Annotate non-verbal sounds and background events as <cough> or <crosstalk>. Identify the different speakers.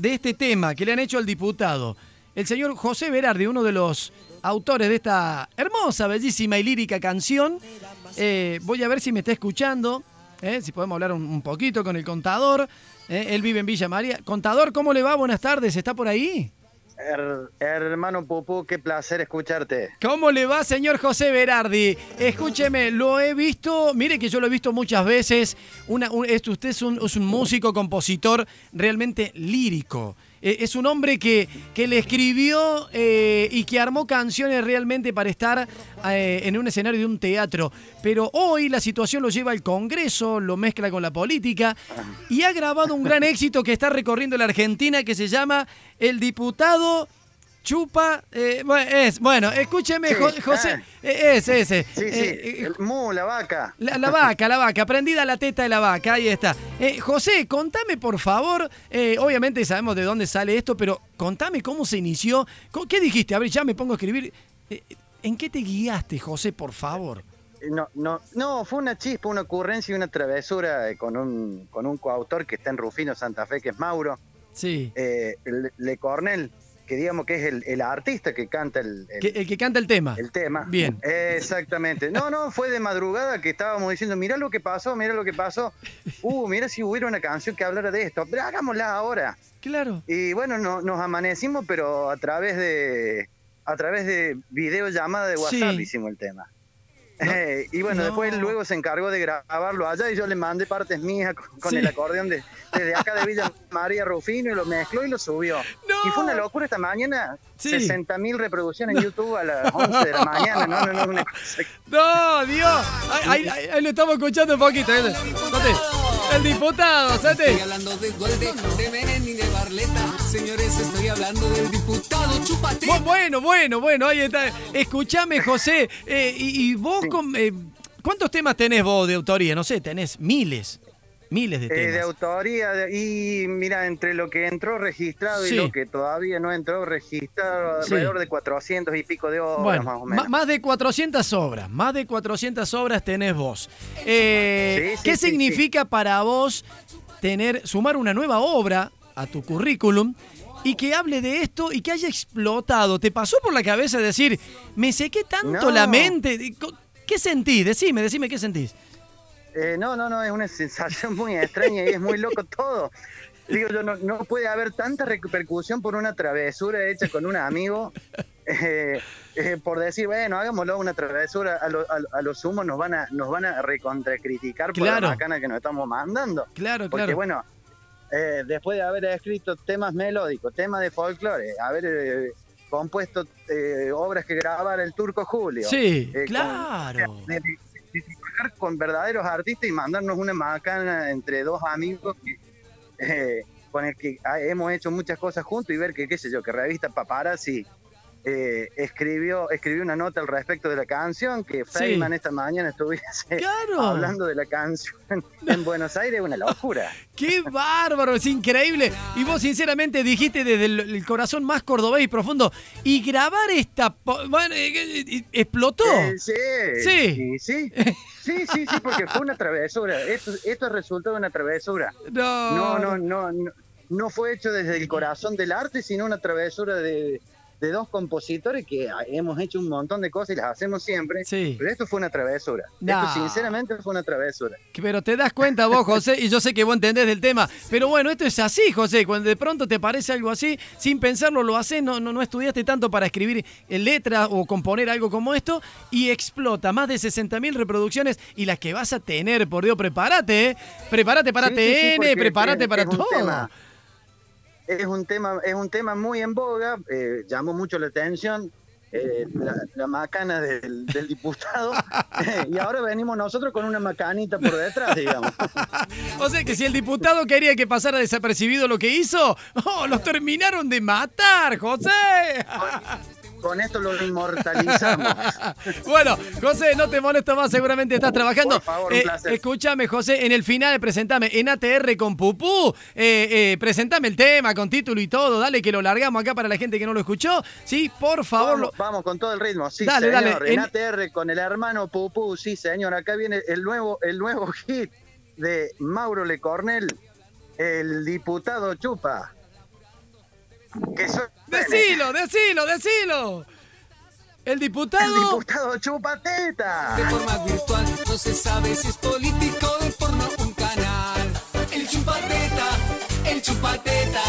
Speaker 1: de este tema que le han hecho al diputado, el señor José Berardi, uno de los autores de esta hermosa, bellísima y lírica canción. Eh, voy a ver si me está escuchando, eh, si podemos hablar un, poquito con el contador. Eh, él vive en Villa María. Contador, ¿cómo le va? Buenas tardes, ¿está por ahí?
Speaker 2: Hermano Pupú, qué placer escucharte.
Speaker 1: ¿Cómo le va, señor José Berardi? Escúcheme, lo he visto, mire que yo lo he visto muchas veces. Una, usted es un, es un músico, compositor realmente lírico. Eh, es un hombre que, que le escribió eh, y que armó canciones realmente para estar eh, en un escenario de un teatro. Pero hoy la situación lo lleva al Congreso, lo mezcla con la política y ha grabado un gran <laughs> éxito que está recorriendo la Argentina que se llama El diputado chupa. Eh, es, bueno, escúcheme, José. Ah.
Speaker 2: Eh, es ese. Sí, sí. Eh, el mu, la vaca.
Speaker 1: La, vaca, la vaca. Prendida la teta de la vaca. Ahí está. José, contame, por favor. obviamente sabemos de dónde sale esto, pero contame cómo se inició. ¿Qué dijiste? A ver, ya me pongo a escribir. ¿En qué te guiaste, José, por favor?
Speaker 2: No, no, no, fue una chispa, una ocurrencia y una travesura con un, con un coautor que está en Rufino Santa Fe, que es Mauro.
Speaker 1: Sí.
Speaker 2: Le Cornell que digamos que es el, artista que canta el,
Speaker 1: el, que, canta el tema.
Speaker 2: El tema.
Speaker 1: Bien.
Speaker 2: Exactamente. No, no, fue de madrugada que estábamos diciendo, mira lo que pasó, mira lo que pasó. Uh, mira si hubiera una canción que hablara de esto, pero hagámosla ahora.
Speaker 1: Claro.
Speaker 2: Y bueno, nos amanecimos, pero a través de a través de videollamada de WhatsApp hicimos el tema. Eh, y bueno, después luego se encargó de grabarlo allá y yo le mandé partes mías con, el acordeón de, desde acá de Villa María Rufino y lo mezcló y lo subió. Y fue una locura esta mañana. 60 mil reproducciones en YouTube a las 11 de la mañana. No, no, no,
Speaker 1: No, <laughs> Dios. Ahí, ahí, lo estamos escuchando un poquito. El diputado, ¿sabes? Estoy hablando de Dualde, de Menem y de Barleta. Señores, estoy hablando del diputado Chupate. Bueno, bueno, bueno, ahí está. Escúchame, José. Eh, y, vos, con, eh, ¿cuántos temas tenés vos de autoría? No sé, tenés miles. Miles de temas.
Speaker 2: Eh, de autoría, y mira, entre lo que entró registrado y lo que todavía no entró registrado, alrededor de 400 y pico de obras más o menos.
Speaker 1: Más de 400 obras, más de 400 obras tenés vos. Eh, ¿Qué significa para vos tener, sumar una nueva obra a tu currículum y que hable de esto y que haya explotado. ¿Te pasó por la cabeza decir, me sequé tanto la mente? ¿Qué sentís? Decime, decime qué sentís.
Speaker 2: Eh, no, no, no, es una <laughs> sensación muy extraña y es muy loco todo. Digo yo, no, no puede haber tanta repercusión por una travesura hecha con un amigo. Eh, eh, por decir, bueno, hagámoslo una travesura, a, a, los humos nos van a, nos van a recontracriticar por la macana que nos estamos mandando.
Speaker 1: Claro,
Speaker 2: Porque, bueno, eh, después de haber escrito temas melódicos, temas de folclore, haber eh, compuesto eh, obras que grabara el turco Julio.
Speaker 1: Sí, claro.
Speaker 2: Con, con verdaderos artistas y mandarnos una macana entre dos amigos con el que hemos hecho muchas cosas juntos y ver que, qué sé yo, que revista Paparazzi eh, escribió, escribió una nota al respecto de la canción, que Feynman esta mañana estuviese <laughs> hablando de la canción en Buenos Aires, una locura. <laughs>
Speaker 1: ¡Qué bárbaro! Es increíble. Y vos sinceramente dijiste desde el, corazón más cordobés y profundo, y grabar esta... Bueno, eh, explotó.
Speaker 2: Eh, sí, sí, sí, sí, sí, sí, porque fue una travesura. Esto, esto es resultado de una travesura. No. no, no, no, no fue hecho desde el corazón del arte, sino una travesura de de dos compositores que hemos hecho un montón de cosas y las hacemos siempre. Sí. Pero esto fue una travesura. Esto sinceramente fue una travesura.
Speaker 1: Pero te das cuenta vos, José, y yo sé que vos entendés del tema. Pero bueno, esto es así, José. Cuando de pronto te parece algo así, sin pensarlo lo haces, no, no, no estudiaste tanto para escribir en letra o componer algo como esto y explota más de 60.000 reproducciones y las que vas a tener, por Dios, prepárate, ¿eh? Prepárate para TN, prepárate para todo
Speaker 2: es un tema, es un tema muy en boga, eh, llamó mucho la atención. Eh, la, macana del, diputado <laughs> y ahora venimos nosotros con una macanita por detrás, digamos. <laughs>
Speaker 1: o sea que si el diputado quería que pasara desapercibido lo que hizo, <laughs> ¡oh, los terminaron de matar, José!
Speaker 2: Con esto lo inmortalizamos. <laughs>
Speaker 1: bueno, José, no te molesto más, seguramente estás trabajando.
Speaker 2: Por favor, un eh, placer.
Speaker 1: Escúchame, José, en el final presentame en ATR con Pupú, eh, eh, presentame el tema con título y todo, dale que lo largamos acá para la gente que no lo escuchó. Sí, por favor.
Speaker 2: Vamos, con todo el ritmo, sí, dale, señor. Dale. En ATR con el hermano Pupú, sí, señor. Acá viene el nuevo, el nuevo <laughs> hit de Mauro Le Cornell, el diputado Chupa. Que
Speaker 1: Decilo, decilo, decilo. El diputado.
Speaker 2: El diputado Chupateta.
Speaker 3: De forma virtual, no se sabe si es político de porno un canal. El Chupateta, el Chupateta.